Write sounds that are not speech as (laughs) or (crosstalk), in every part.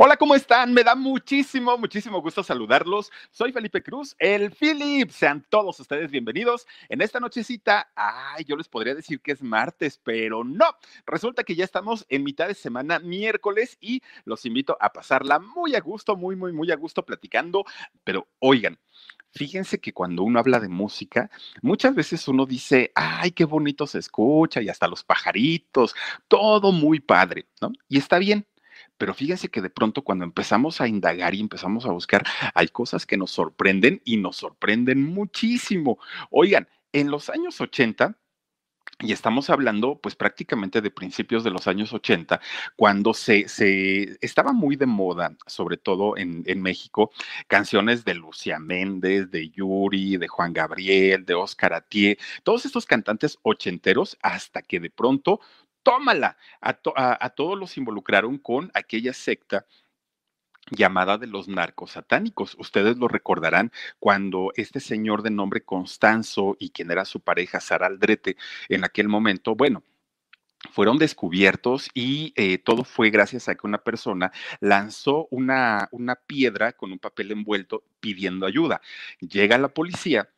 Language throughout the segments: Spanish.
Hola, ¿cómo están? Me da muchísimo, muchísimo gusto saludarlos. Soy Felipe Cruz, el Philip. Sean todos ustedes bienvenidos. En esta nochecita, ay, yo les podría decir que es martes, pero no. Resulta que ya estamos en mitad de semana, miércoles, y los invito a pasarla muy a gusto, muy, muy, muy a gusto platicando. Pero oigan, Fíjense que cuando uno habla de música, muchas veces uno dice, ay, qué bonito se escucha y hasta los pajaritos, todo muy padre, ¿no? Y está bien, pero fíjense que de pronto cuando empezamos a indagar y empezamos a buscar, hay cosas que nos sorprenden y nos sorprenden muchísimo. Oigan, en los años 80, y estamos hablando, pues prácticamente de principios de los años 80, cuando se, se estaba muy de moda, sobre todo en, en, México, canciones de Lucia Méndez, de Yuri, de Juan Gabriel, de Oscar Atié, todos estos cantantes ochenteros, hasta que de pronto tómala. A, a, todos los involucraron con aquella secta llamada de los narcos satánicos. Ustedes lo recordarán cuando este señor de nombre Constanzo y quien era su pareja, Sara Aldrete, en aquel momento, bueno, fueron descubiertos y eh, todo fue gracias a que una persona lanzó una, una piedra con un papel envuelto pidiendo ayuda. Llega la policía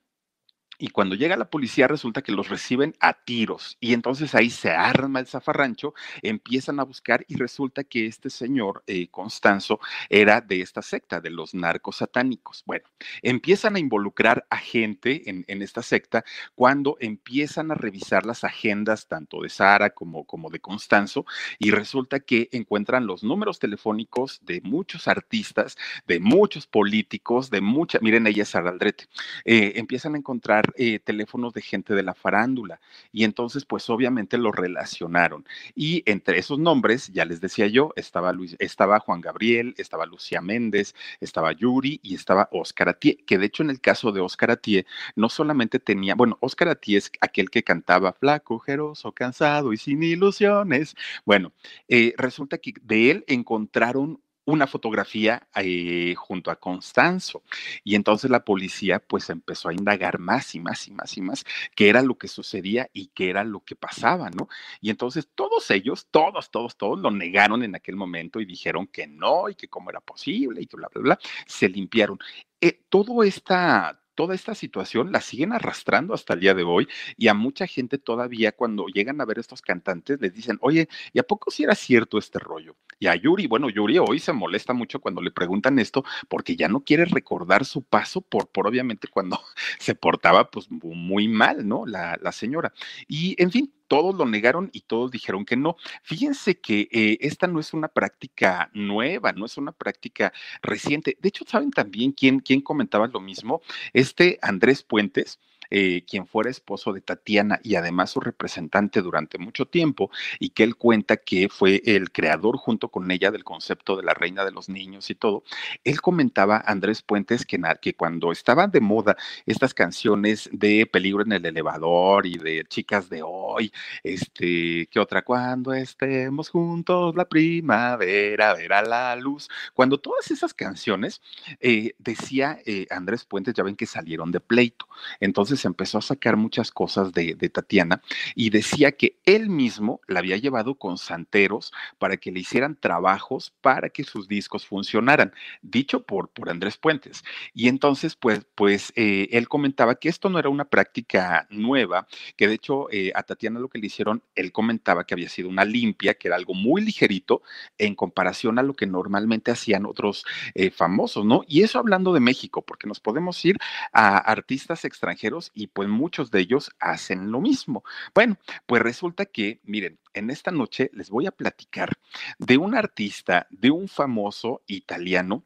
y cuando llega la policía resulta que los reciben a tiros y entonces ahí se arma el zafarrancho, empiezan a buscar y resulta que este señor eh, Constanzo era de esta secta, de los narcos satánicos. Bueno, empiezan a involucrar a gente en, en, esta secta cuando empiezan a revisar las agendas tanto de Sara como, como de Constanzo y resulta que encuentran los números telefónicos de muchos artistas, de muchos políticos, de muchas, miren ella es Sara Aldrete, eh, empiezan a encontrar eh, teléfonos de gente de la farándula y entonces pues obviamente lo relacionaron y entre esos nombres, ya les decía yo, estaba, Luis, estaba Juan Gabriel, estaba Lucía Méndez, estaba Yuri y estaba Oscar Atié, que de hecho en el caso de Oscar Atié no solamente tenía, bueno, Oscar Atié es aquel que cantaba flaco, jeroso, cansado y sin ilusiones. Bueno, eh, resulta que de él encontraron una fotografía eh, junto a Constanzo. Y entonces la policía pues empezó a indagar más y más y más y más qué era lo que sucedía y qué era lo que pasaba, ¿no? Y entonces todos ellos, todos, todos, todos lo negaron en aquel momento y dijeron que no y que cómo era posible y que bla, bla, bla, se limpiaron. Eh, todo esta, toda esta situación la siguen arrastrando hasta el día de hoy y a mucha gente todavía cuando llegan a ver estos cantantes les dicen, oye, ¿y a poco si era cierto este rollo? Y a Yuri, bueno, Yuri hoy se molesta mucho cuando le preguntan esto porque ya no quiere recordar su paso por, por obviamente cuando (laughs) se portaba pues muy mal, ¿no? La, la señora. Y en fin, todos lo negaron y todos dijeron que no. Fíjense que eh, esta no es una práctica nueva, no es una práctica reciente. De hecho, ¿saben también quién, quién comentaba lo mismo? Este Andrés Puentes eh, quien fuera esposo de Tatiana y además su representante durante mucho tiempo, y que él cuenta que fue el creador junto con ella del concepto de la reina de los niños y todo, él comentaba, Andrés Puentes, que, que cuando estaban de moda estas canciones de peligro en el elevador y de chicas de hoy, este, ¿qué otra? Cuando estemos juntos, la primavera verá la luz. Cuando todas esas canciones, eh, decía eh, Andrés Puentes, ya ven que salieron de pleito. Entonces entonces empezó a sacar muchas cosas de, Tatiana y decía que él mismo la había llevado con santeros para que le hicieran trabajos para que sus discos funcionaran, dicho por, por Andrés Puentes. Y entonces, pues, pues eh, él comentaba que esto no era una práctica nueva, que de hecho eh, a Tatiana lo que le hicieron, él comentaba que había sido una limpia, que era algo muy ligerito en comparación a lo que normalmente hacían otros eh, famosos, ¿no? Y eso hablando de México, porque nos podemos ir a artistas extranjeros y pues muchos de ellos hacen lo mismo. Bueno, pues resulta que, miren, en esta noche les voy a platicar de un artista, de un famoso italiano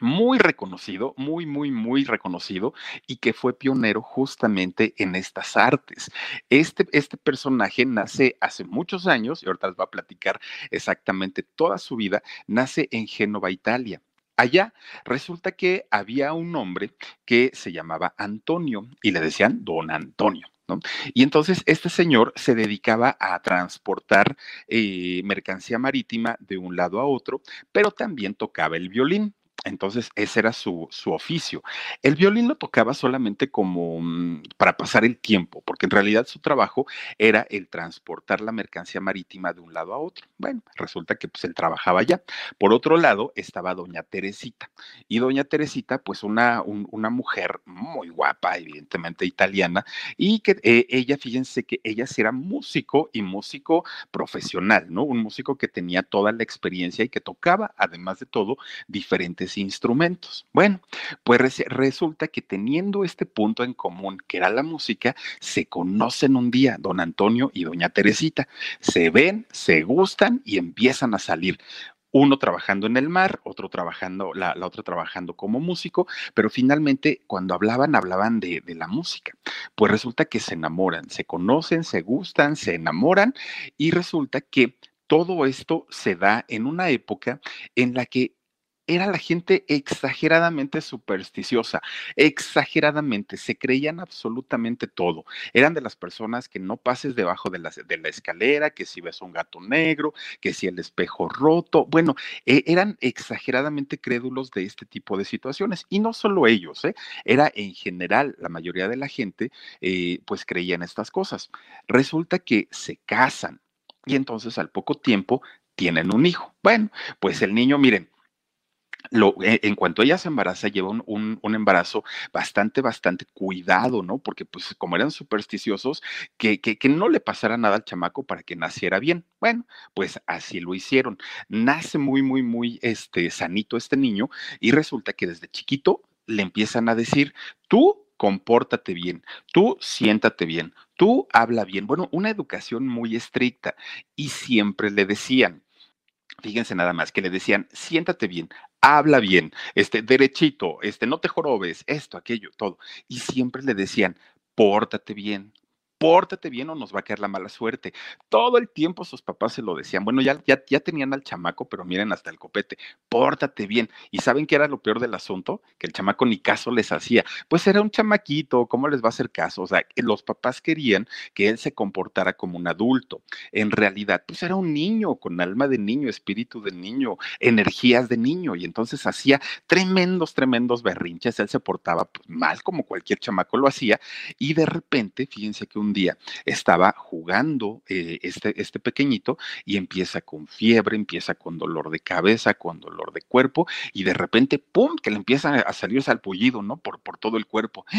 muy reconocido, muy, muy, muy reconocido y que fue pionero justamente en estas artes. Este, este personaje nace hace muchos años, y ahorita les va a platicar exactamente toda su vida, nace en Génova, Italia. Allá resulta que había un hombre que se llamaba Antonio y le decían don Antonio. ¿no? Y entonces este señor se dedicaba a transportar eh, mercancía marítima de un lado a otro, pero también tocaba el violín. Entonces, ese era su, su, oficio. El violín lo tocaba solamente como mm, para pasar el tiempo, porque en realidad su trabajo era el transportar la mercancía marítima de un lado a otro. Bueno, resulta que pues él trabajaba allá. Por otro lado, estaba doña Teresita. Y doña Teresita, pues una, un, una mujer muy guapa, evidentemente italiana, y que eh, ella, fíjense que ella sí era músico y músico profesional, ¿no? Un músico que tenía toda la experiencia y que tocaba, además de todo, diferentes instrumentos. Bueno, pues resulta que teniendo este punto en común, que era la música, se conocen un día don Antonio y doña Teresita. Se ven, se gustan y empiezan a salir uno trabajando en el mar, otro trabajando, la, otra trabajando como músico, pero finalmente cuando hablaban, hablaban de, la música. Pues resulta que se enamoran, se conocen, se gustan, se enamoran y resulta que todo esto se da en una época en la que era la gente exageradamente supersticiosa, exageradamente, se creían absolutamente todo. Eran de las personas que no pases debajo de la, escalera, que si ves un gato negro, que si el espejo roto, bueno, eh, eran exageradamente crédulos de este tipo de situaciones. Y no solo ellos, ¿eh? era en general la mayoría de la gente, eh, pues creía en estas cosas. Resulta que se casan y entonces al poco tiempo tienen un hijo. Bueno, pues el niño, miren, lo, eh, en cuanto ella se embaraza, lleva un, un, embarazo bastante, bastante cuidado, ¿no? Porque pues como eran supersticiosos, que, que, que, no le pasara nada al chamaco para que naciera bien. Bueno, pues así lo hicieron. Nace muy, muy, muy este, sanito este niño y resulta que desde chiquito le empiezan a decir, tú compórtate bien, tú siéntate bien, tú habla bien. Bueno, una educación muy estricta y siempre le decían, Fíjense nada más que le decían, siéntate bien, habla bien, este, derechito, este, no te jorobes, esto, aquello, todo. Y siempre le decían, pórtate bien, pórtate bien o nos va a caer la mala suerte. Todo el tiempo sus papás se lo decían. Bueno, ya, ya, ya tenían al chamaco, pero miren hasta el copete, pórtate bien. ¿Y saben qué era lo peor del asunto? Que el chamaco ni caso les hacía. Pues era un chamaquito, ¿cómo les va a hacer caso? O sea, los papás querían que él se comportara como un adulto. En realidad, pues era un niño con alma de niño, espíritu de niño, energías de niño. Y entonces hacía tremendos, tremendos berrinches. Él se portaba pues, mal como cualquier chamaco lo hacía. Y de repente, fíjense que un día estaba jugando eh, este, este pequeñito y empieza con fiebre, empieza con dolor de cabeza, con dolor de cuerpo y de repente, ¡pum!, que le empieza a salir salpullido, ¿no? Por, por todo el cuerpo. (gasps)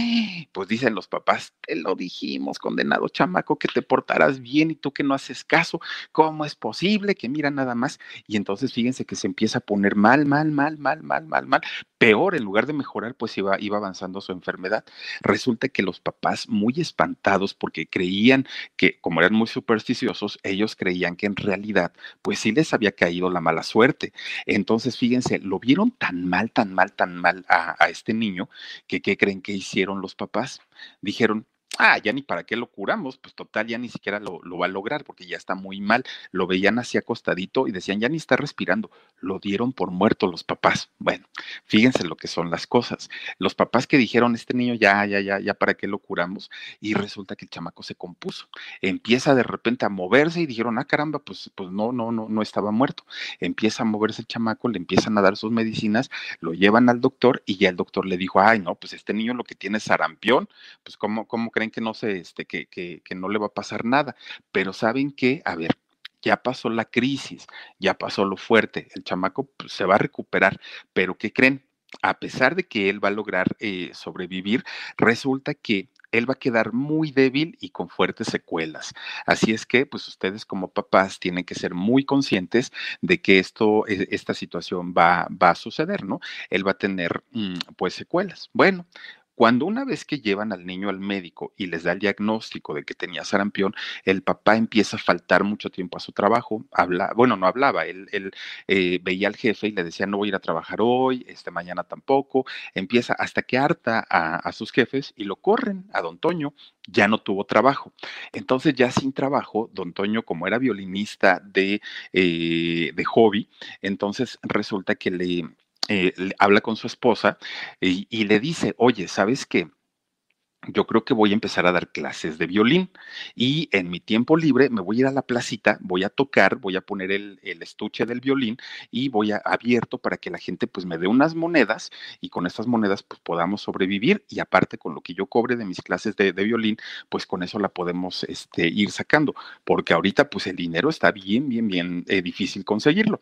Pues dicen los papás, te lo dijimos, condenado chamaco, que te portarás bien y tú que no haces caso, ¿cómo es posible que mira nada más? Y entonces fíjense que se empieza a poner mal, mal, mal, mal, mal, mal, mal, peor, en lugar de mejorar, pues iba, iba avanzando su enfermedad. Resulta que los papás, muy espantados porque creían que, como eran muy supersticiosos, ellos creían que en realidad, pues sí les había caído la mala suerte. Entonces, fíjense, lo vieron tan mal, tan mal, tan mal a, a este niño, que ¿qué creen que hicieron los papás? Dijeron, ah, ya ni para qué lo curamos, pues total, ya ni siquiera lo, va a lograr porque ya está muy mal. Lo veían así acostadito y decían, ya ni está respirando. Lo dieron por muerto los papás. Bueno, fíjense lo que son las cosas. Los papás que dijeron, este niño ya, ya, ya, ya, ¿para qué lo curamos? Y resulta que el chamaco se compuso. Empieza de repente a moverse y dijeron, ah, caramba, pues, pues no, no, no, no estaba muerto. Empieza a moverse el chamaco, le empiezan a dar sus medicinas, lo llevan al doctor y ya el doctor le dijo, ay, no, pues este niño lo que tiene es sarampión, pues ¿cómo, cómo creen que no se, este, que, que, que no le va a pasar nada? Pero saben que, a ver, ya pasó la crisis, ya pasó lo fuerte, el chamaco pues, se va a recuperar, pero ¿qué creen? A pesar de que él va a lograr eh, sobrevivir, resulta que él va a quedar muy débil y con fuertes secuelas. Así es que, pues ustedes como papás tienen que ser muy conscientes de que esto, e, esta situación va, va a suceder, ¿no? Él va a tener, mm, pues, secuelas. Bueno, cuando una vez que llevan al niño al médico y les da el diagnóstico de que tenía sarampión, el papá empieza a faltar mucho tiempo a su trabajo. Habla, bueno, no hablaba, él, eh, veía al jefe y le decía, no voy a ir a trabajar hoy, este mañana tampoco. Empieza hasta que harta a, a sus jefes y lo corren a don Toño ya no tuvo trabajo. Entonces, ya sin trabajo, don Toño, como era violinista de, eh, de hobby, entonces resulta que le, eh, habla con su esposa y, le dice, oye, ¿sabes qué? yo creo que voy a empezar a dar clases de violín y en mi tiempo libre me voy a ir a la placita, voy a tocar, voy a poner el, estuche del violín y voy a abierto para que la gente pues me dé unas monedas y con estas monedas pues podamos sobrevivir y aparte con lo que yo cobre de mis clases de, de violín pues con eso la podemos este, ir sacando porque ahorita pues el dinero está bien, bien, bien eh, difícil conseguirlo.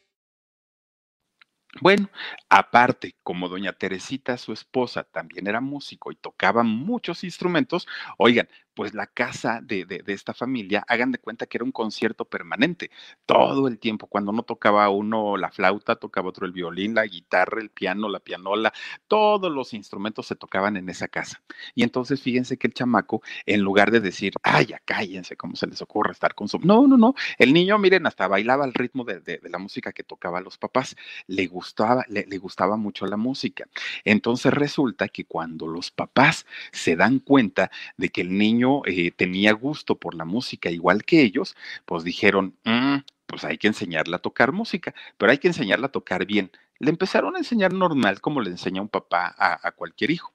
Bueno, aparte, como doña Teresita, su esposa, también era músico y tocaba muchos instrumentos, oigan, pues la casa de, de, esta familia, hagan de cuenta que era un concierto permanente, todo el tiempo. Cuando no tocaba uno la flauta, tocaba otro el violín, la guitarra, el piano, la pianola, todos los instrumentos se tocaban en esa casa. Y entonces fíjense que el chamaco, en lugar de decir, ay, ya cállense, ¿cómo se les ocurre estar con su... No, no, no, el niño, miren, hasta bailaba al ritmo de, de la música que tocaba los papás, le gustaba, le, le gustaba mucho la música. Entonces resulta que cuando los papás se dan cuenta de que el niño eh, tenía gusto por la música igual que ellos, pues dijeron, mm, pues hay que enseñarla a tocar música, pero hay que enseñarla a tocar bien. Le empezaron a enseñar normal como le enseña un papá a, cualquier hijo,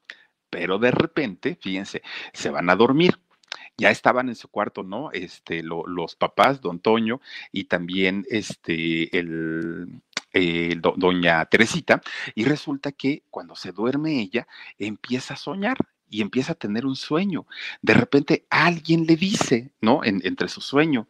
pero de repente, fíjense, se van a dormir ya estaban en su cuarto, ¿no? Este, lo, los papás, don Toño, y también este, el, eh, do, doña Teresita, y resulta que cuando se duerme ella, empieza a soñar y empieza a tener un sueño. De repente alguien le dice, ¿no? En, entre su sueño,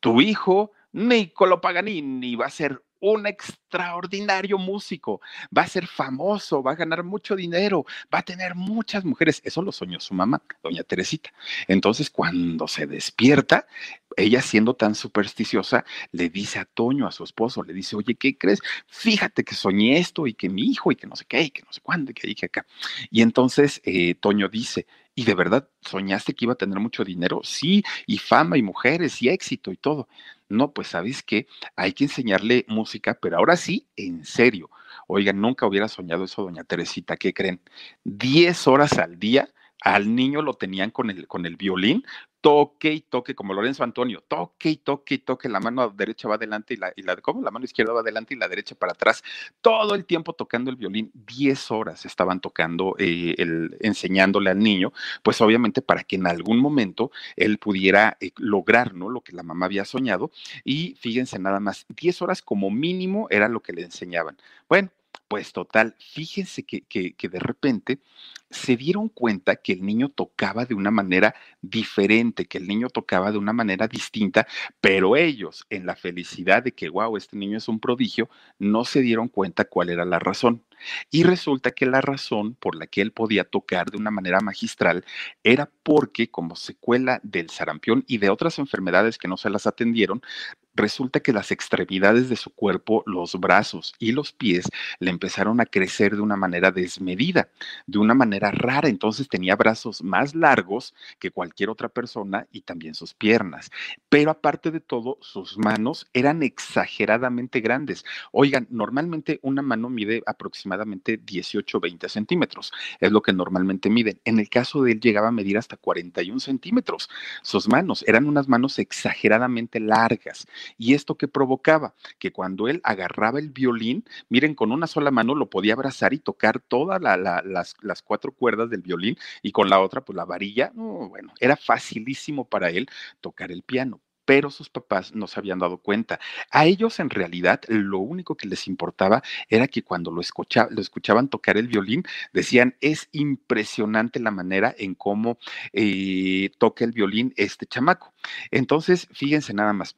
tu hijo, Niccolo Paganini, va a ser un extraordinario músico, va a ser famoso, va a ganar mucho dinero, va a tener muchas mujeres. Eso lo soñó su mamá, doña Teresita. Entonces, cuando se despierta, ella siendo tan supersticiosa, le dice a Toño, a su esposo, le dice, oye, ¿qué crees? Fíjate que soñé esto y que mi hijo y que no sé qué y que no sé cuándo y que dije acá. Y entonces eh, Toño dice, ¿y de verdad soñaste que iba a tener mucho dinero? Sí, y fama y mujeres y éxito y todo. No, pues sabes que hay que enseñarle música, pero ahora sí, en serio. Oigan, nunca hubiera soñado eso, doña Teresita, ¿qué creen? Diez horas al día al niño lo tenían con el, con el violín, toque y toque, como Lorenzo Antonio, toque y toque y toque, la mano derecha va adelante y la, y la, ¿cómo? La mano izquierda va adelante y la derecha para atrás, todo el tiempo tocando el violín, 10 horas estaban tocando, eh, el, enseñándole al niño, pues obviamente para que en algún momento él pudiera eh, lograr, ¿no? Lo que la mamá había soñado, y fíjense nada más, 10 horas como mínimo era lo que le enseñaban. Bueno, Pues total, fíjense que, que, de repente se dieron cuenta que el niño tocaba de una manera diferente, que el niño tocaba de una manera distinta, pero ellos, en la felicidad de que, wow, este niño es un prodigio, no se dieron cuenta cuál era la razón. Y resulta que la razón por la que él podía tocar de una manera magistral era porque como secuela del sarampión y de otras enfermedades que no se las atendieron, resulta que las extremidades de su cuerpo, los brazos y los pies, le empezaron a crecer de una manera desmedida, de una manera rara. Entonces tenía brazos más largos que cualquier otra persona y también sus piernas. Pero aparte de todo, sus manos eran exageradamente grandes. Oigan, normalmente una mano mide aproximadamente 18 20 centímetros. Es lo que normalmente miden. En el caso de él llegaba a medir hasta 41 centímetros. Sus manos eran unas manos exageradamente largas ¿Y esto que provocaba? Que cuando él agarraba el violín, miren, con una sola mano lo podía abrazar y tocar todas las, las, cuatro cuerdas del violín y con la otra, pues la varilla, bueno, era facilísimo para él tocar el piano pero sus papás no se habían dado cuenta. A ellos en realidad lo único que les importaba era que cuando lo, lo escuchaban tocar el violín, decían, es impresionante la manera en cómo eh, toca el violín este chamaco. Entonces, fíjense nada más.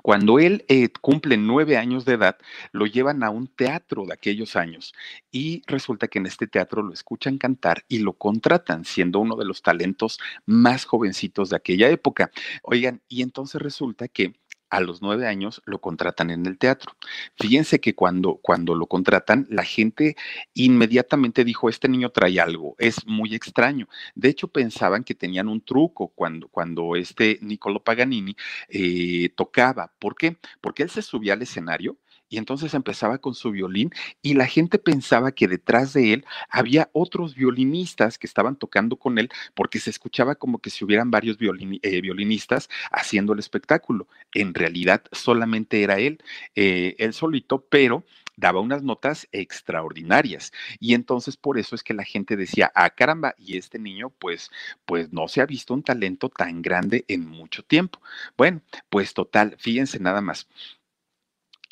Cuando él eh, cumple nueve años de edad, lo llevan a un teatro de aquellos años y resulta que en este teatro lo escuchan cantar y lo contratan, siendo uno de los talentos más jovencitos de aquella época. Oigan, y entonces resulta que a los nueve años lo contratan en el teatro. Fíjense que cuando, cuando lo contratan, la gente inmediatamente dijo, este niño trae algo, es muy extraño. De hecho, pensaban que tenían un truco cuando, cuando este Niccolo Paganini eh, tocaba. ¿Por qué? Porque él se subía al escenario y entonces empezaba con su violín y la gente pensaba que detrás de él había otros violinistas que estaban tocando con él porque se escuchaba como que si hubieran varios eh, violinistas haciendo el espectáculo. En realidad solamente era él, eh, él solito, pero daba unas notas extraordinarias y entonces por eso es que la gente decía, ah caramba, y este niño pues pues no se ha visto un talento tan grande en mucho tiempo. Bueno, pues total, fíjense nada más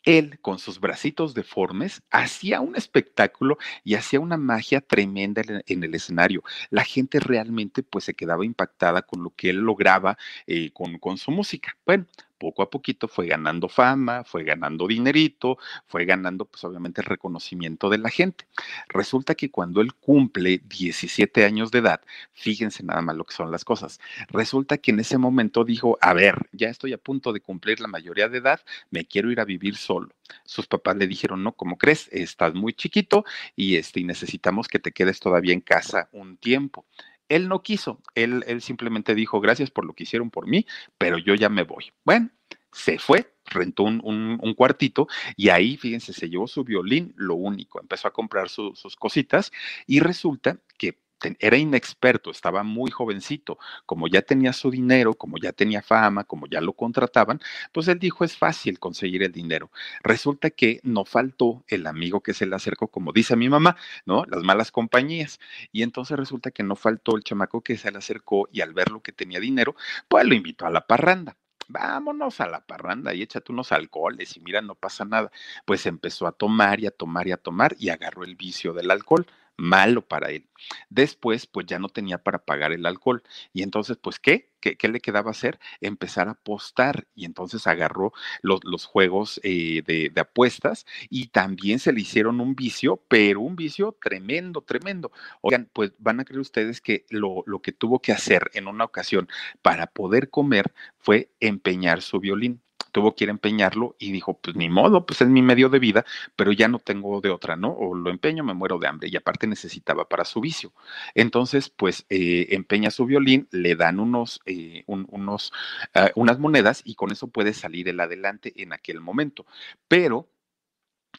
él, con sus bracitos deformes, hacía un espectáculo y hacía una magia tremenda en el escenario. La gente realmente pues se quedaba impactada con lo que él lograba eh, con, con su música. Bueno, poco a poquito fue ganando fama, fue ganando dinerito, fue ganando pues obviamente el reconocimiento de la gente. Resulta que cuando él cumple 17 años de edad, fíjense nada más lo que son las cosas, resulta que en ese momento dijo, a ver, ya estoy a punto de cumplir la mayoría de edad, me quiero ir a vivir solo. Sus papás le dijeron, no, ¿cómo crees? Estás muy chiquito y, este, y necesitamos que te quedes todavía en casa un tiempo. Él no quiso, él, simplemente dijo, gracias por lo que hicieron por mí, pero yo ya me voy. Bueno, se fue, rentó un, cuartito y ahí, fíjense, se llevó su violín, lo único, empezó a comprar sus cositas y resulta que era inexperto, estaba muy jovencito, como ya tenía su dinero, como ya tenía fama, como ya lo contrataban, pues él dijo es fácil conseguir el dinero. Resulta que no faltó el amigo que se le acercó, como dice mi mamá, ¿no? Las malas compañías. Y entonces resulta que no faltó el chamaco que se le acercó y al ver lo que tenía dinero, pues lo invitó a la parranda vámonos a la parranda y échate unos alcoholes y mira, no pasa nada. Pues empezó a tomar y a tomar y a tomar y agarró el vicio del alcohol malo para él. Después, pues ya no tenía para pagar el alcohol. Y entonces, pues, ¿qué? ¿Qué, le quedaba hacer? Empezar a apostar. Y entonces agarró los, los juegos eh, de, de, apuestas y también se le hicieron un vicio, pero un vicio tremendo, tremendo. Oigan, pues van a creer ustedes que lo, lo que tuvo que hacer en una ocasión para poder comer fue empeñar su violín tuvo que ir a empeñarlo y dijo, pues ni modo, pues es mi medio de vida, pero ya no tengo de otra, ¿no? O lo empeño, me muero de hambre y aparte necesitaba para su vicio. Entonces, pues eh, empeña su violín, le dan unos, eh, unos, uh, unas monedas y con eso puede salir el adelante en aquel momento. Pero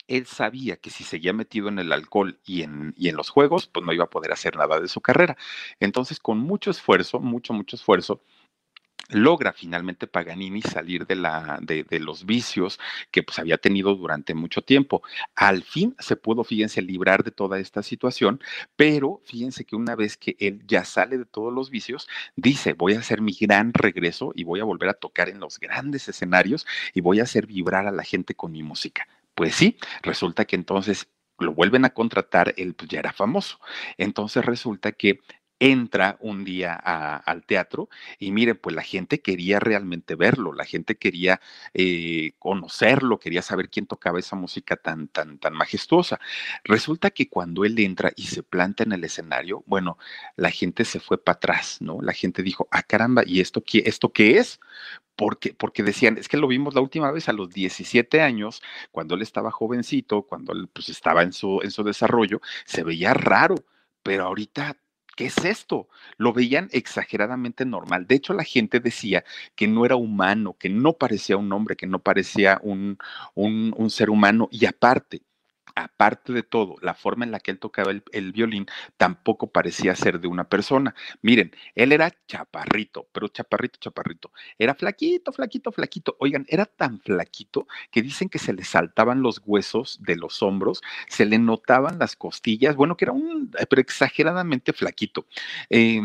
él sabía que si seguía metido en el alcohol y en, y en, los juegos, pues no iba a poder hacer nada de su carrera. Entonces, con mucho esfuerzo, mucho, mucho esfuerzo, logra finalmente Paganini salir de, la, de, los vicios que pues había tenido durante mucho tiempo. Al fin se pudo, fíjense, librar de toda esta situación, pero fíjense que una vez que él ya sale de todos los vicios, dice, voy a hacer mi gran regreso y voy a volver a tocar en los grandes escenarios y voy a hacer vibrar a la gente con mi música. Pues sí, resulta que entonces lo vuelven a contratar, él pues, ya era famoso. Entonces resulta que entra un día al teatro y miren, pues la gente quería realmente verlo, la gente quería eh, conocerlo, quería saber quién tocaba esa música tan, tan, tan majestuosa. Resulta que cuando él entra y se planta en el escenario, bueno, la gente se fue para atrás, ¿no? La gente dijo, ah, caramba, ¿y esto qué, esto qué es? Porque, porque, decían, es que lo vimos la última vez a los 17 años, cuando él estaba jovencito, cuando él pues, estaba en su, en su desarrollo, se veía raro, pero ahorita ¿qué es esto? Lo veían exageradamente normal. De hecho, la gente decía que no era humano, que no parecía un hombre, que no parecía un, un, un ser humano. Y aparte, aparte de todo, la forma en la que él tocaba el, violín tampoco parecía ser de una persona. Miren, él era chaparrito, pero chaparrito, chaparrito. Era flaquito, flaquito, flaquito. Oigan, era tan flaquito que dicen que se le saltaban los huesos de los hombros, se le notaban las costillas, bueno, que era un, pero exageradamente flaquito. Eh,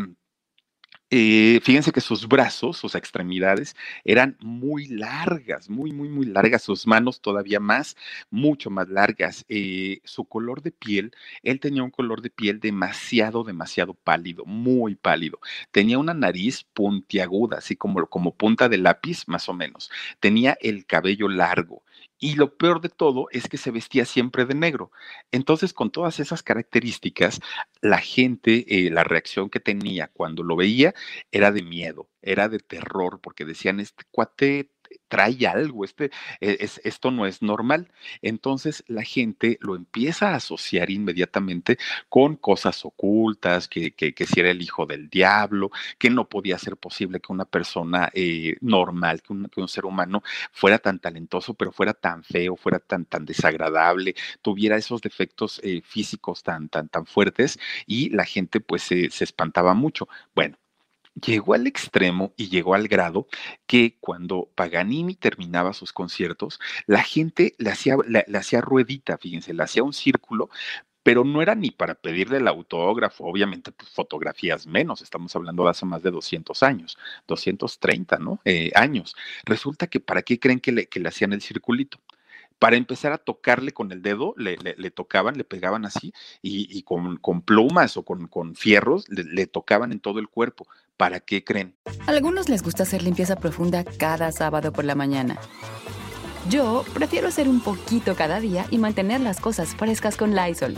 eh, fíjense que sus brazos, sus extremidades eran muy largas, muy, muy, muy largas, sus manos todavía más, mucho más largas. Eh, su color de piel, él tenía un color de piel demasiado, demasiado pálido, muy pálido. Tenía una nariz puntiaguda, así como, como punta de lápiz, más o menos. Tenía el cabello largo. Y lo peor de todo es que se vestía siempre de negro. Entonces, con todas esas características, la gente, eh, la reacción que tenía cuando lo veía era de miedo, era de terror, porque decían, este cuate trae algo, este, e, es, esto no es normal. Entonces la gente lo empieza a asociar inmediatamente con cosas ocultas, que, que, que si era el hijo del diablo, que no podía ser posible que una persona eh, normal, que un, que un, ser humano fuera tan talentoso, pero fuera tan feo, fuera tan, tan desagradable, tuviera esos defectos eh, físicos tan, tan, tan fuertes y la gente pues se, se espantaba mucho. Bueno, llegó al extremo y llegó al grado que cuando Paganini terminaba sus conciertos, la gente le hacía, le, hacía ruedita, fíjense, le hacía un círculo pero no era ni para pedirle el autógrafo, obviamente pues, fotografías menos, estamos hablando de hace más de 200 años, 230 ¿no? Eh, años. Resulta que ¿para qué creen que le, que le hacían el circulito? Para empezar a tocarle con el dedo, le, le, tocaban, le pegaban así, y, y con, con, plumas o con, con fierros, le, le, tocaban en todo el cuerpo. ¿Para qué creen? A algunos les gusta hacer limpieza profunda cada sábado por la mañana. Yo prefiero hacer un poquito cada día y mantener las cosas frescas con Lysol.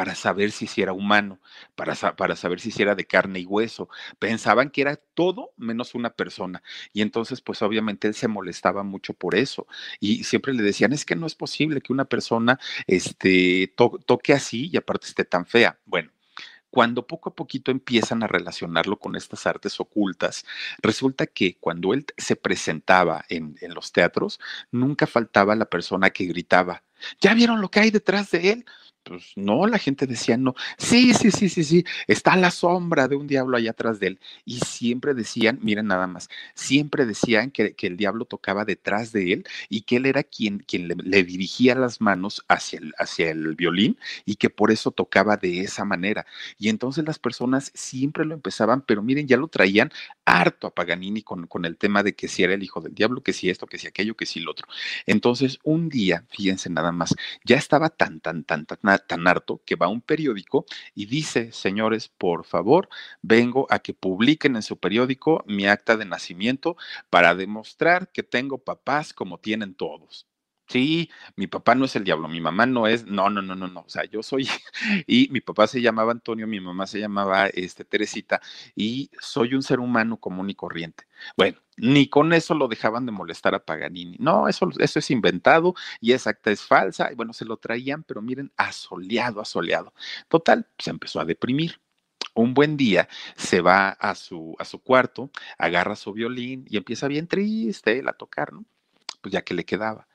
para saber si, era humano, para, para, saber si, era de carne y hueso. Pensaban que era todo menos una persona. Y entonces, pues obviamente él se molestaba mucho por eso. Y siempre le decían, es que no es posible que una persona este, to toque así y aparte esté tan fea. Bueno, cuando poco a poquito empiezan a relacionarlo con estas artes ocultas, resulta que cuando él se presentaba en, en, los teatros, nunca faltaba la persona que gritaba, ¿ya vieron lo que hay detrás de él? Pues no, la gente decía no. Sí, sí, sí, sí, sí. Está la sombra de un diablo allá atrás de él. Y siempre decían, miren nada más, siempre decían que, que el diablo tocaba detrás de él y que él era quien, quien le, dirigía las manos hacia el, hacia el violín y que por eso tocaba de esa manera. Y entonces las personas siempre lo empezaban, pero miren, ya lo traían harto a Paganini con, con el tema de que si era el hijo del diablo, que si esto, que si aquello, que si lo otro. Entonces, un día, fíjense nada más, ya estaba tan, tan, tan, tan tan harto que va a un periódico y dice, señores, por favor, vengo a que publiquen en su periódico mi acta de nacimiento para demostrar que tengo papás como tienen todos. Sí, mi papá no es el diablo, mi mamá no es, no, no, no, no, no, o sea, yo soy, (laughs) y mi papá se llamaba Antonio, mi mamá se llamaba este, Teresita, y soy un ser humano común y corriente. Bueno, ni con eso lo dejaban de molestar a Paganini. No, eso, eso es inventado y esa acta es falsa. Y bueno, se lo traían, pero miren, asoleado, asoleado. Total, se empezó a deprimir un buen día se va a su, a su cuarto, agarra su violín y empieza bien triste él a tocar, ¿no? Pues ya que le quedaba.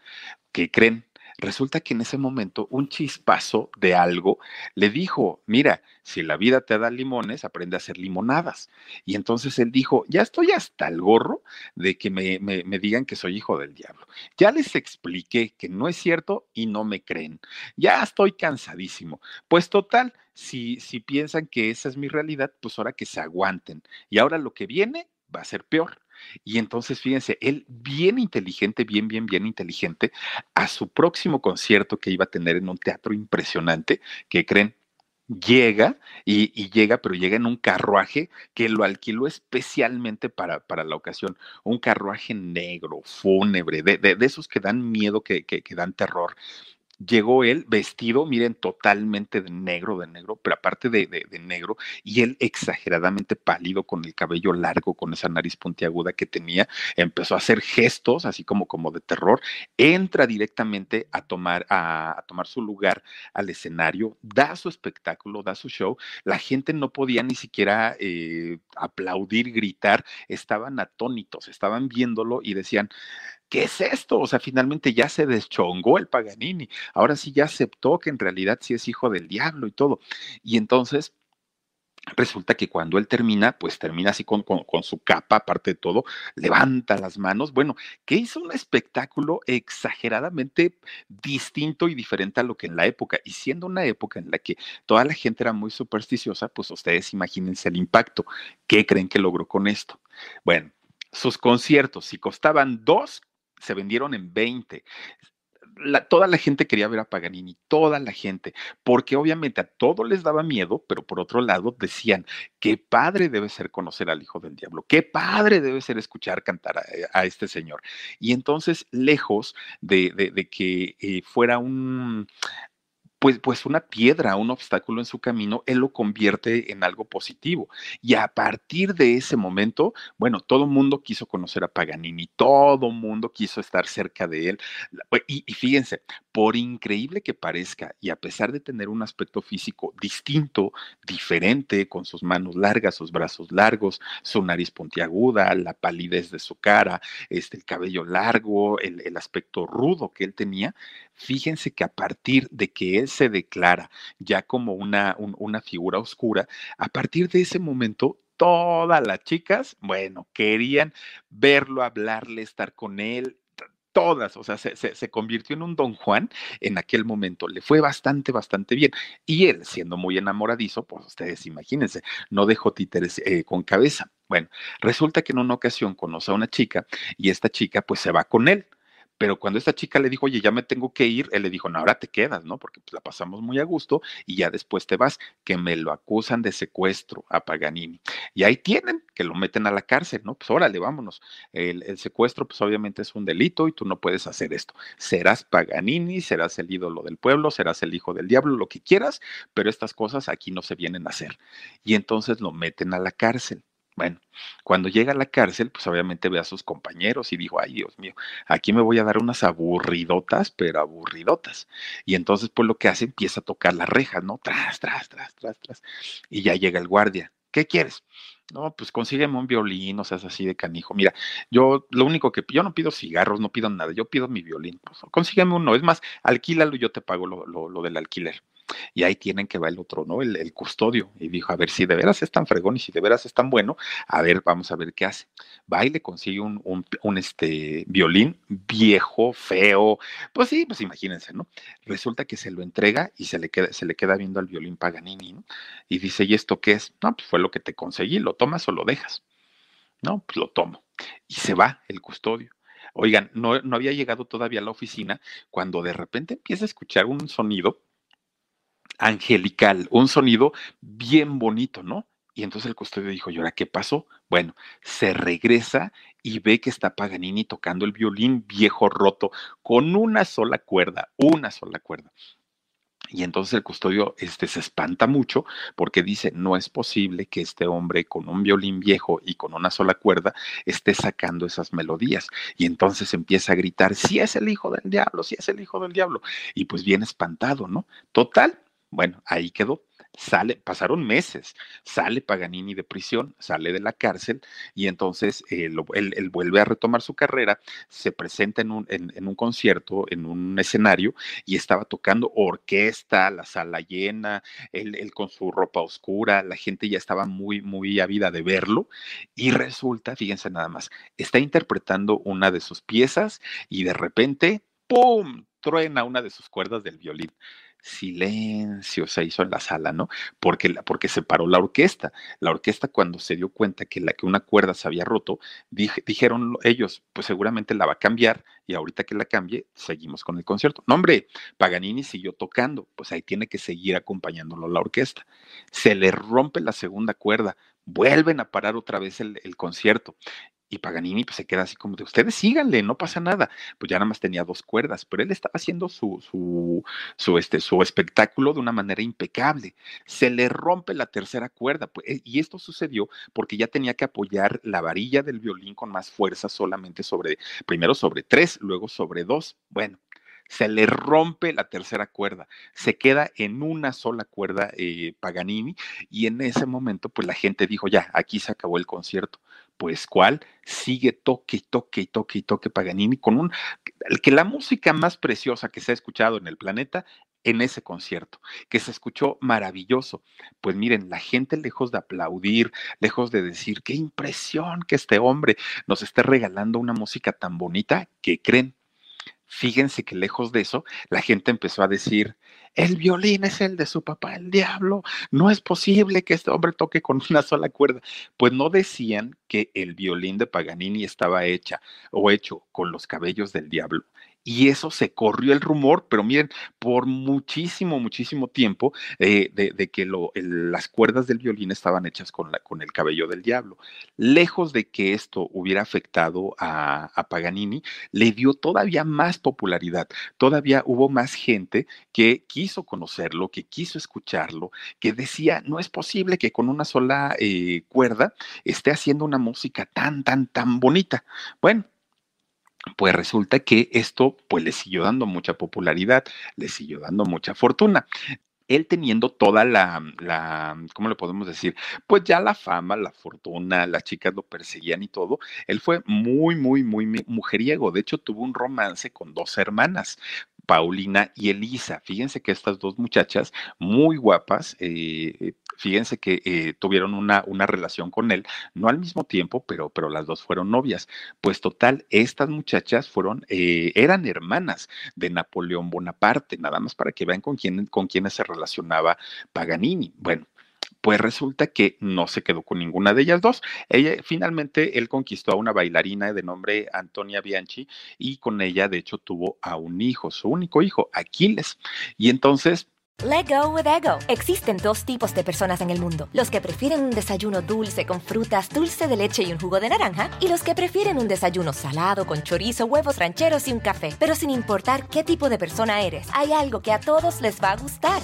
¿Qué creen? Resulta que en ese momento un chispazo de algo le dijo, mira, si la vida te da limones, aprende a hacer limonadas. Y entonces él dijo, ya estoy hasta el gorro de que me, me, digan que soy hijo del diablo. Ya les expliqué que no es cierto y no me creen. Ya estoy cansadísimo. Pues total, si, si piensan que esa es mi realidad, pues ahora que se aguanten. Y ahora lo que viene va a ser peor. Y entonces, fíjense, él bien inteligente, bien, bien, bien inteligente, a su próximo concierto que iba a tener en un teatro impresionante, que creen, llega y, llega, pero llega en un carruaje que lo alquiló especialmente para, para la ocasión, un carruaje negro, fúnebre, de, de, esos que dan miedo, que, que, que dan terror llegó él vestido, miren, totalmente de negro, de negro, pero aparte de, de, negro, y él exageradamente pálido, con el cabello largo, con esa nariz puntiaguda que tenía, empezó a hacer gestos, así como, como de terror, entra directamente a tomar, a, tomar su lugar al escenario, da su espectáculo, da su show, la gente no podía ni siquiera eh, aplaudir, gritar, estaban atónitos, estaban viéndolo y decían, ¿qué es esto? O sea, finalmente ya se deschongó el Paganini. Ahora sí ya aceptó que en realidad sí es hijo del diablo y todo. Y entonces Resulta que cuando él termina, pues termina así con, con, su capa, aparte de todo, levanta las manos. Bueno, que hizo un espectáculo exageradamente distinto y diferente a lo que en la época, y siendo una época en la que toda la gente era muy supersticiosa, pues ustedes imagínense el impacto. ¿Qué creen que logró con esto? Bueno, sus conciertos, si costaban dos, se vendieron en 20. toda la gente quería ver a Paganini, toda la gente, porque obviamente a todos les daba miedo, pero por otro lado decían, qué padre debe ser conocer al Hijo del Diablo, qué padre debe ser escuchar cantar a, este señor. Y entonces, lejos de, que eh, fuera un, pues, pues una piedra, un obstáculo en su camino, él lo convierte en algo positivo. Y a partir de ese momento, bueno, todo el mundo quiso conocer a Paganini, todo el mundo quiso estar cerca de él. Y, y, fíjense, por increíble que parezca, y a pesar de tener un aspecto físico distinto, diferente, con sus manos largas, sus brazos largos, su nariz puntiaguda, la palidez de su cara, este, el cabello largo, el, aspecto rudo que él tenía, fíjense que a partir de que él se declara ya como una, una figura oscura, a partir de ese momento todas las chicas, bueno, querían verlo, hablarle, estar con él, todas, o sea, se, convirtió en un don Juan en aquel momento, le fue bastante, bastante bien. Y él, siendo muy enamoradizo, pues ustedes imagínense, no dejó títeres eh, con cabeza. Bueno, resulta que en una ocasión conoce a una chica y esta chica pues se va con él. Pero cuando esta chica le dijo, oye, ya me tengo que ir, él le dijo, no, ahora te quedas, ¿no? Porque pues, la pasamos muy a gusto y ya después te vas, que me lo acusan de secuestro a Paganini. Y ahí tienen, que lo meten a la cárcel, ¿no? Pues órale, vámonos. El, el secuestro, pues obviamente es un delito y tú no puedes hacer esto. Serás Paganini, serás el ídolo del pueblo, serás el hijo del diablo, lo que quieras, pero estas cosas aquí no se vienen a hacer. Y entonces lo meten a la cárcel. Bueno, cuando llega a la cárcel, pues obviamente ve a sus compañeros y dijo, ay Dios mío, aquí me voy a dar unas aburridotas, pero aburridotas. Y entonces, pues lo que hace, empieza a tocar las rejas, ¿no? Tras, tras, tras, tras, tras. Y ya llega el guardia. ¿Qué quieres? No, pues consígueme un violín, o sea, es así de canijo. Mira, yo lo único que yo no pido cigarros, no pido nada, yo pido mi violín. Pues, consígueme uno, es más, alquílalo y yo te pago lo, lo, lo del alquiler. Y ahí tienen que va el otro, ¿no? El, custodio. Y dijo, a ver, si de veras es tan fregón y si de veras es tan bueno, a ver, vamos a ver qué hace. Va y le consigue un, un, este, violín viejo, feo. Pues sí, pues imagínense, ¿no? Resulta que se lo entrega y se le queda, se le queda viendo al violín Paganini, ¿no? Y dice, ¿y esto qué es? No, pues fue lo que te conseguí, ¿lo tomas o lo dejas? No, pues lo tomo. Y se va el custodio. Oigan, no, no había llegado todavía a la oficina cuando de repente empieza a escuchar un sonido angelical, un sonido bien bonito, ¿no? Y entonces el custodio dijo, ¿y ahora qué pasó? Bueno, se regresa y ve que está Paganini tocando el violín viejo roto con una sola cuerda, una sola cuerda. Y entonces el custodio este, se espanta mucho porque dice, no es posible que este hombre con un violín viejo y con una sola cuerda esté sacando esas melodías. Y entonces empieza a gritar, si es el hijo del diablo, si es el hijo del diablo. Y pues viene espantado, ¿no? Total, bueno, ahí quedó. sale, pasaron meses, sale Paganini de prisión, sale de la cárcel y entonces eh, él, vuelve a retomar su carrera, se presenta en un, en, un, concierto, en un escenario y estaba tocando orquesta, la sala llena, él, él, con su ropa oscura, la gente ya estaba muy, muy ávida de verlo y resulta, fíjense nada más, está interpretando una de sus piezas y de repente, ¡pum! truena una de sus cuerdas del violín silencio se hizo en la sala, ¿no? Porque, porque se paró la orquesta. La orquesta cuando se dio cuenta que, la, que una cuerda se había roto, dijeron ellos, pues seguramente la va a cambiar y ahorita que la cambie, seguimos con el concierto. No, hombre, Paganini siguió tocando, pues ahí tiene que seguir acompañándolo la orquesta. Se le rompe la segunda cuerda, vuelven a parar otra vez el, el concierto y Paganini pues, se queda así como de ustedes síganle, no pasa nada. Pues ya nada más tenía dos cuerdas, pero él estaba haciendo su, su, su, este, su espectáculo de una manera impecable. Se le rompe la tercera cuerda, pues, eh, y esto sucedió porque ya tenía que apoyar la varilla del violín con más fuerza solamente sobre, primero sobre tres, luego sobre dos. Bueno, se le rompe la tercera cuerda, se queda en una sola cuerda eh, Paganini y en ese momento pues la gente dijo, ya, aquí se acabó el concierto. Pues cuál, sigue toque y toque y toque y toque Paganini con un, que la música más preciosa que se ha escuchado en el planeta en ese concierto, que se escuchó maravilloso. Pues miren, la gente lejos de aplaudir, lejos de decir, qué impresión que este hombre nos esté regalando una música tan bonita, que creen, Fíjense que lejos de eso, la gente empezó a decir, el violín es el de su papá, el diablo, no es posible que este hombre toque con una sola cuerda. Pues no decían que el violín de Paganini estaba hecha o hecho con los cabellos del diablo y eso se corrió el rumor, pero miren, por muchísimo, muchísimo tiempo eh, de, que las cuerdas del violín estaban hechas con, la, con el cabello del diablo. Lejos de que esto hubiera afectado a, Paganini, le dio todavía más popularidad, todavía hubo más gente que quiso conocerlo, que quiso escucharlo, que decía, no es posible que con una sola eh, cuerda esté haciendo una música tan, tan, tan bonita. Bueno, pues resulta que esto pues le siguió dando mucha popularidad, le siguió dando mucha fortuna él teniendo toda la, la, ¿cómo le podemos decir? Pues ya la fama, la fortuna, las chicas lo perseguían y todo, él fue muy, muy, muy mujeriego. De hecho, tuvo un romance con dos hermanas, Paulina y Elisa. Fíjense que estas dos muchachas, muy guapas, eh, fíjense que eh, tuvieron una, una, relación con él, no al mismo tiempo, pero, pero las dos fueron novias. Pues total, estas muchachas fueron, eh, eran hermanas de Napoleón Bonaparte, nada más para que vean con, quién, con quiénes se relacionaba Paganini. Bueno, pues resulta que no se quedó con ninguna de ellas dos. Ella, finalmente, él conquistó a una bailarina de nombre Antonia Bianchi y con ella, de hecho, tuvo a un hijo, su único hijo, Aquiles. Y entonces, Let go with ego. Existen dos tipos de personas en el mundo: los que prefieren un desayuno dulce con frutas, dulce de leche y un jugo de naranja, y los que prefieren un desayuno salado con chorizo, huevos rancheros y un café. Pero sin importar qué tipo de persona eres, hay algo que a todos les va a gustar.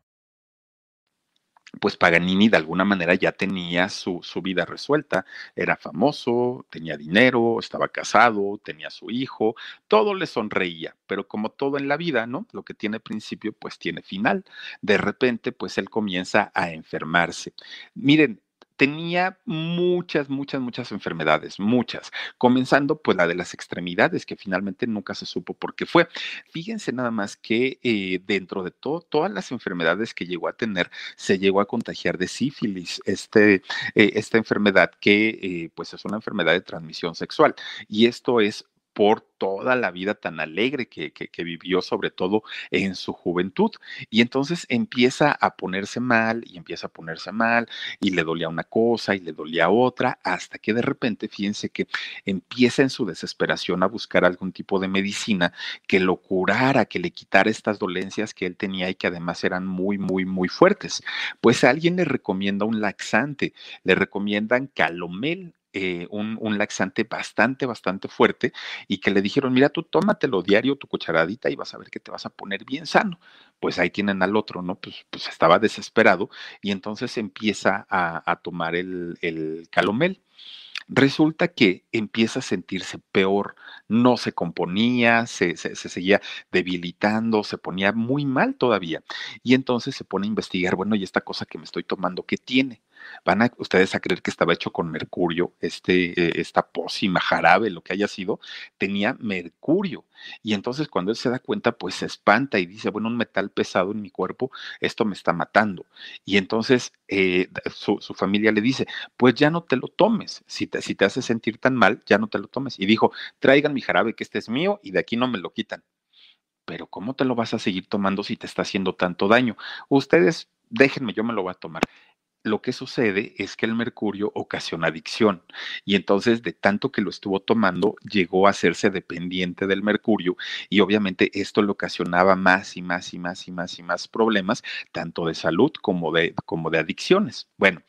pues Paganini de alguna manera ya tenía su, su, vida resuelta, era famoso, tenía dinero, estaba casado, tenía su hijo, todo le sonreía, pero como todo en la vida, ¿no? Lo que tiene principio, pues tiene final. De repente, pues él comienza a enfermarse. Miren, tenía muchas, muchas, muchas enfermedades, muchas, comenzando pues la de las extremidades, que finalmente nunca se supo por qué fue. Fíjense nada más que eh, dentro de todo, todas las enfermedades que llegó a tener, se llegó a contagiar de sífilis, este, eh, esta enfermedad que eh, pues es una enfermedad de transmisión sexual. Y esto es por toda la vida tan alegre que, vivió, sobre todo en su juventud. Y entonces empieza a ponerse mal y empieza a ponerse mal y le dolía una cosa y le dolía otra, hasta que de repente, fíjense que empieza en su desesperación a buscar algún tipo de medicina que lo curara, que le quitara estas dolencias que él tenía y que además eran muy, muy, muy fuertes. Pues alguien le recomienda un laxante, le recomiendan calomel eh, un, laxante bastante, bastante fuerte y que le dijeron, mira, tú tómatelo diario, tu cucharadita y vas a ver que te vas a poner bien sano. Pues ahí tienen al otro, ¿no? Pues, pues estaba desesperado y entonces empieza a, tomar el, el calomel. Resulta que empieza a sentirse peor, no se componía, se, se, se, seguía debilitando, se ponía muy mal todavía. Y entonces se pone a investigar, bueno, ¿y esta cosa que me estoy tomando qué tiene? Van a ustedes a creer que estaba hecho con mercurio, este, eh, esta pócima, jarabe, lo que haya sido, tenía mercurio. Y entonces cuando él se da cuenta, pues se espanta y dice, bueno, un metal pesado en mi cuerpo, esto me está matando. Y entonces eh, su, su, familia le dice, pues ya no te lo tomes, si te, si te hace sentir tan mal, ya no te lo tomes. Y dijo, traigan mi jarabe, que este es mío y de aquí no me lo quitan. Pero ¿cómo te lo vas a seguir tomando si te está haciendo tanto daño? Ustedes déjenme, yo me lo voy a tomar lo que sucede es que el mercurio ocasiona adicción y entonces de tanto que lo estuvo tomando llegó a hacerse dependiente del mercurio y obviamente esto le ocasionaba más y más y más y más y más problemas tanto de salud como de, como de adicciones. Bueno,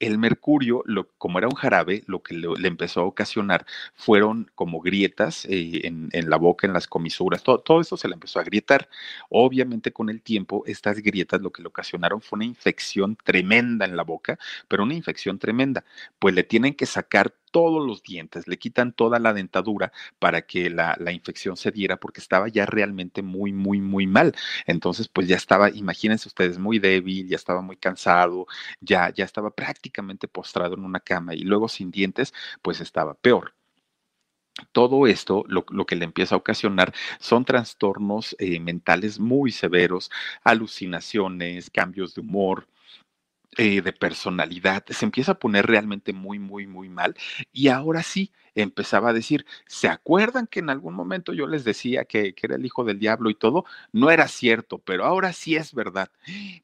el mercurio, lo, como era un jarabe, lo que le, empezó a ocasionar fueron como grietas eh, en, en, la boca, en las comisuras, todo, todo eso se le empezó a grietar. Obviamente con el tiempo estas grietas lo que le ocasionaron fue una infección tremenda en la boca, pero una infección tremenda, pues le tienen que sacar todos los dientes, le quitan toda la dentadura para que la, la, infección se diera porque estaba ya realmente muy, muy, muy mal. Entonces, pues ya estaba, imagínense ustedes, muy débil, ya estaba muy cansado, ya, ya estaba prácticamente postrado en una cama y luego sin dientes, pues estaba peor. Todo esto lo, lo, que le empieza a ocasionar son trastornos eh, mentales muy severos, alucinaciones, cambios de humor, eh, de personalidad, se empieza a poner realmente muy, muy, muy mal. Y ahora sí, empezaba a decir, ¿se acuerdan que en algún momento yo les decía que, que, era el hijo del diablo y todo? No era cierto, pero ahora sí es verdad.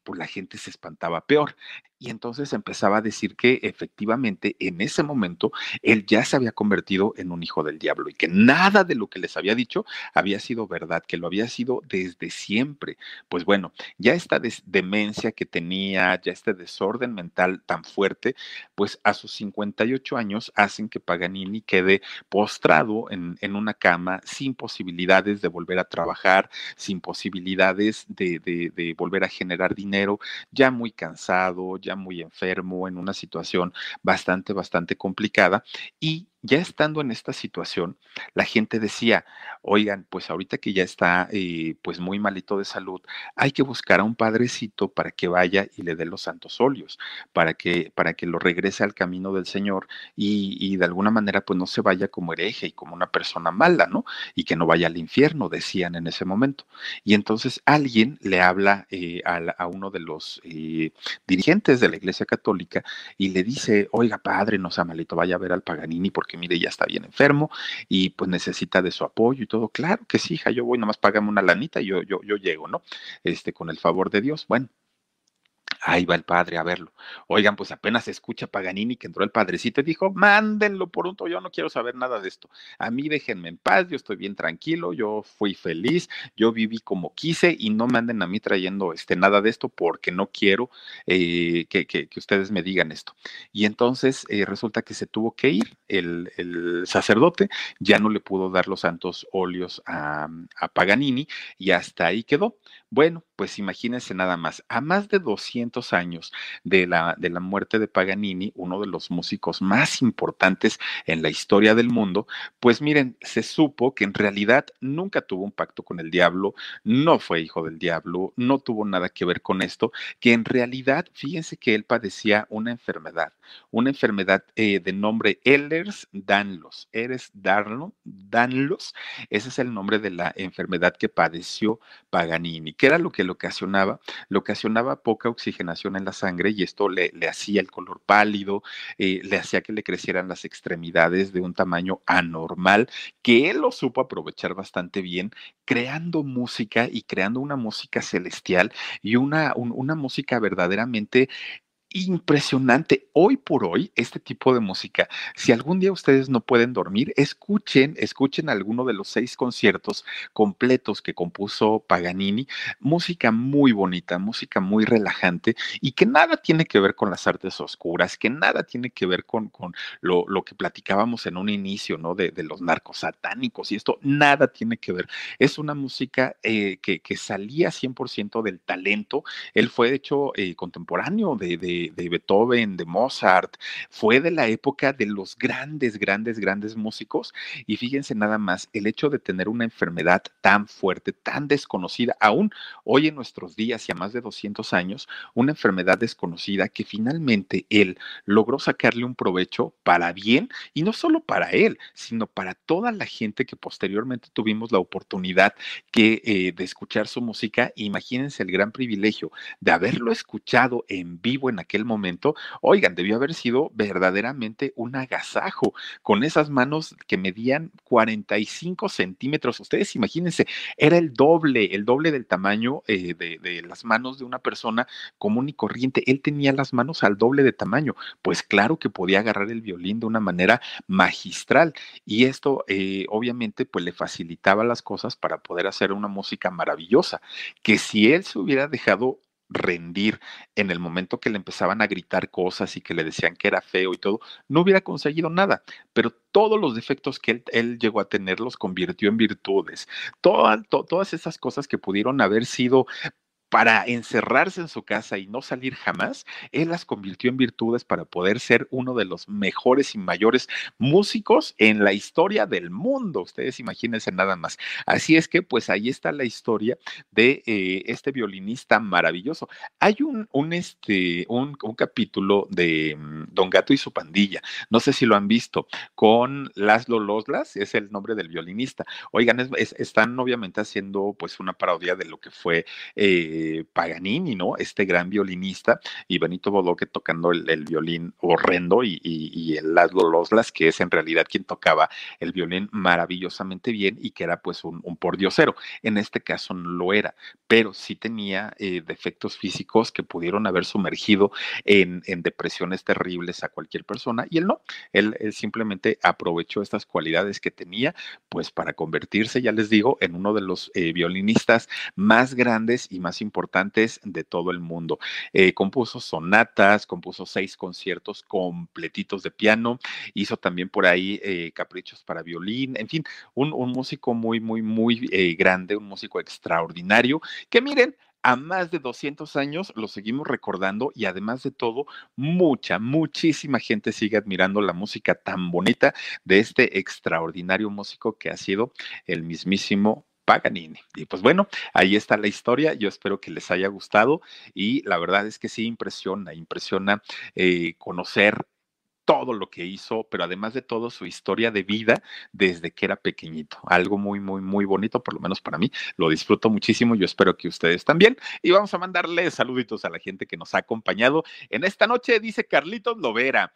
Pues la gente se espantaba peor. Y entonces empezaba a decir que efectivamente en ese momento él ya se había convertido en un hijo del diablo y que nada de lo que les había dicho había sido verdad, que lo había sido desde siempre. Pues bueno, ya esta demencia que tenía, ya este desorden mental tan fuerte, pues a sus 58 años hacen que Paganini quede postrado en, en una cama sin posibilidades de volver a trabajar, sin posibilidades de, de, de volver a generar dinero, ya muy cansado, ya muy enfermo, en una situación bastante, bastante complicada. Y ya estando en esta situación, la gente decía, oigan, pues ahorita que ya está eh, pues muy malito de salud, hay que buscar a un padrecito para que vaya y le dé los santos óleos, para que, para que lo regrese al camino del Señor y, y, de alguna manera pues no se vaya como hereje y como una persona mala, ¿no? Y que no vaya al infierno, decían en ese momento. Y entonces alguien le habla eh, a, uno de los eh, dirigentes de la Iglesia Católica y le dice, oiga, padre, no sea malito, vaya a ver al Paganini porque mire, ya está bien enfermo y pues necesita de su apoyo y todo. Claro que sí, hija, yo voy, nomás págame una lanita y yo, yo, yo llego, ¿no? Este, con el favor de Dios. Bueno, Ahí va el padre a verlo. Oigan, pues apenas escucha Paganini que entró el padrecito y dijo, mándenlo por un yo no quiero saber nada de esto. A mí déjenme en paz, yo estoy bien tranquilo, yo fui feliz, yo viví como quise y no manden a mí trayendo este, nada de esto porque no quiero eh, que, que, que, ustedes me digan esto. Y entonces eh, resulta que se tuvo que ir el, el, sacerdote, ya no le pudo dar los santos óleos a, a Paganini y hasta ahí quedó. Bueno, pues imagínense nada más, a más de 200 años de la, de la muerte de Paganini, uno de los músicos más importantes en la historia del mundo, pues miren, se supo que en realidad nunca tuvo un pacto con el diablo, no fue hijo del diablo, no tuvo nada que ver con esto, que en realidad, fíjense que él padecía una enfermedad, una enfermedad eh, de nombre Ehlers-Danlos, Ehlers-Danlos, ese es el nombre de la enfermedad que padeció Paganini, que era lo que le ocasionaba, le ocasionaba poca oxigenación en la sangre y esto le, le hacía el color pálido, eh, le hacía que le crecieran las extremidades de un tamaño anormal, que él lo supo aprovechar bastante bien, creando música y creando una música celestial y una, un, una música verdaderamente impresionante. Hoy por hoy, este tipo de música, si algún día ustedes no pueden dormir, escuchen, escuchen alguno de los seis conciertos completos que compuso Paganini. Música muy bonita, música muy relajante y que nada tiene que ver con las artes oscuras, que nada tiene que ver con, con lo, lo, que platicábamos en un inicio, ¿no? De, de, los narcos satánicos y esto, nada tiene que ver. Es una música eh, que, que, salía 100% del talento. Él fue, de hecho, eh, contemporáneo de, de de, Beethoven, de Mozart, fue de la época de los grandes, grandes, grandes músicos. Y fíjense nada más, el hecho de tener una enfermedad tan fuerte, tan desconocida, aún hoy en nuestros días y a más de 200 años, una enfermedad desconocida que finalmente él logró sacarle un provecho para bien y no solo para él, sino para toda la gente que posteriormente tuvimos la oportunidad que, eh, de escuchar su música. Imagínense el gran privilegio de haberlo escuchado en vivo en aquel momento, oigan, debió haber sido verdaderamente un agasajo con esas manos que medían 45 centímetros. Ustedes imagínense, era el doble, el doble del tamaño eh, de, las manos de una persona común y corriente. Él tenía las manos al doble de tamaño. Pues claro que podía agarrar el violín de una manera magistral y esto eh, obviamente pues le facilitaba las cosas para poder hacer una música maravillosa, que si él se hubiera dejado rendir en el momento que le empezaban a gritar cosas y que le decían que era feo y todo, no hubiera conseguido nada, pero todos los defectos que él, él llegó a tener los convirtió en virtudes. Toda, to, todas esas cosas que pudieron haber sido para encerrarse en su casa y no salir jamás, él las convirtió en virtudes para poder ser uno de los mejores y mayores músicos en la historia del mundo. Ustedes imagínense nada más. Así es que, pues ahí está la historia de eh, este violinista maravilloso. Hay un, un, este, un, capítulo de um, Don Gato y su pandilla. No sé si lo han visto, con Laszlo Loslas, es el nombre del violinista. Oigan, es, es, están obviamente haciendo pues una parodia de lo que fue eh, Paganini, ¿no? Este gran violinista y Benito Bodoque tocando el, violín horrendo y, el Laszlo Loslas, que es en realidad quien tocaba el violín maravillosamente bien y que era pues un, un pordiosero. En este caso no lo era, pero sí tenía eh, defectos físicos que pudieron haber sumergido en, depresiones terribles a cualquier persona y él no, él, él simplemente aprovechó estas cualidades que tenía pues para convertirse, ya les digo, en uno de los eh, violinistas más grandes y más importantes de todo el mundo. Eh, compuso sonatas, compuso seis conciertos completitos de piano, hizo también por ahí eh, caprichos para violín, en fin, un, músico muy, muy, muy eh, grande, un músico extraordinario, que miren, a más de 200 años lo seguimos recordando y además de todo, mucha, muchísima gente sigue admirando la música tan bonita de este extraordinario músico que ha sido el mismísimo Paganini. Y pues bueno, ahí está la historia. Yo espero que les haya gustado y la verdad es que sí impresiona, impresiona eh, conocer todo lo que hizo, pero además de todo su historia de vida desde que era pequeñito. Algo muy, muy, muy bonito, por lo menos para mí. Lo disfruto muchísimo. Yo espero que ustedes también. Y vamos a mandarle saluditos a la gente que nos ha acompañado en esta noche, dice Carlitos Lovera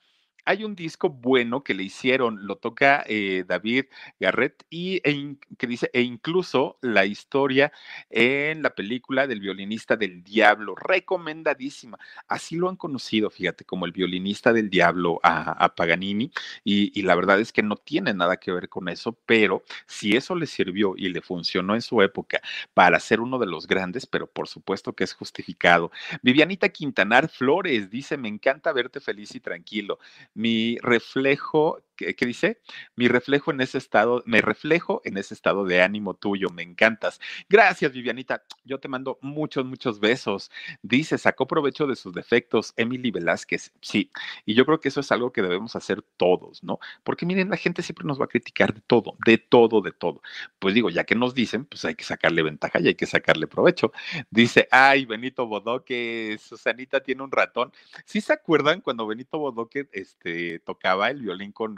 hay un disco bueno que le hicieron, lo toca eh, David Garrett y e, que dice, e incluso la historia en la película del violinista del diablo, recomendadísima. Así lo han conocido, fíjate, como el violinista del diablo a, a Paganini y, y, la verdad es que no tiene nada que ver con eso, pero si eso le sirvió y le funcionó en su época para ser uno de los grandes, pero por supuesto que es justificado. Vivianita Quintanar Flores dice, me encanta verte feliz y tranquilo mi reflejo ¿qué, ¿qué, dice? Mi reflejo en ese estado, me reflejo en ese estado de ánimo tuyo, me encantas. Gracias, Vivianita. Yo te mando muchos, muchos besos. Dice, sacó provecho de sus defectos, Emily Velázquez. Sí, y yo creo que eso es algo que debemos hacer todos, ¿no? Porque miren, la gente siempre nos va a criticar de todo, de todo, de todo. Pues digo, ya que nos dicen, pues hay que sacarle ventaja y hay que sacarle provecho. Dice, ay, Benito Bodoque, Susanita tiene un ratón. ¿Sí se acuerdan cuando Benito Bodoque este, tocaba el violín con,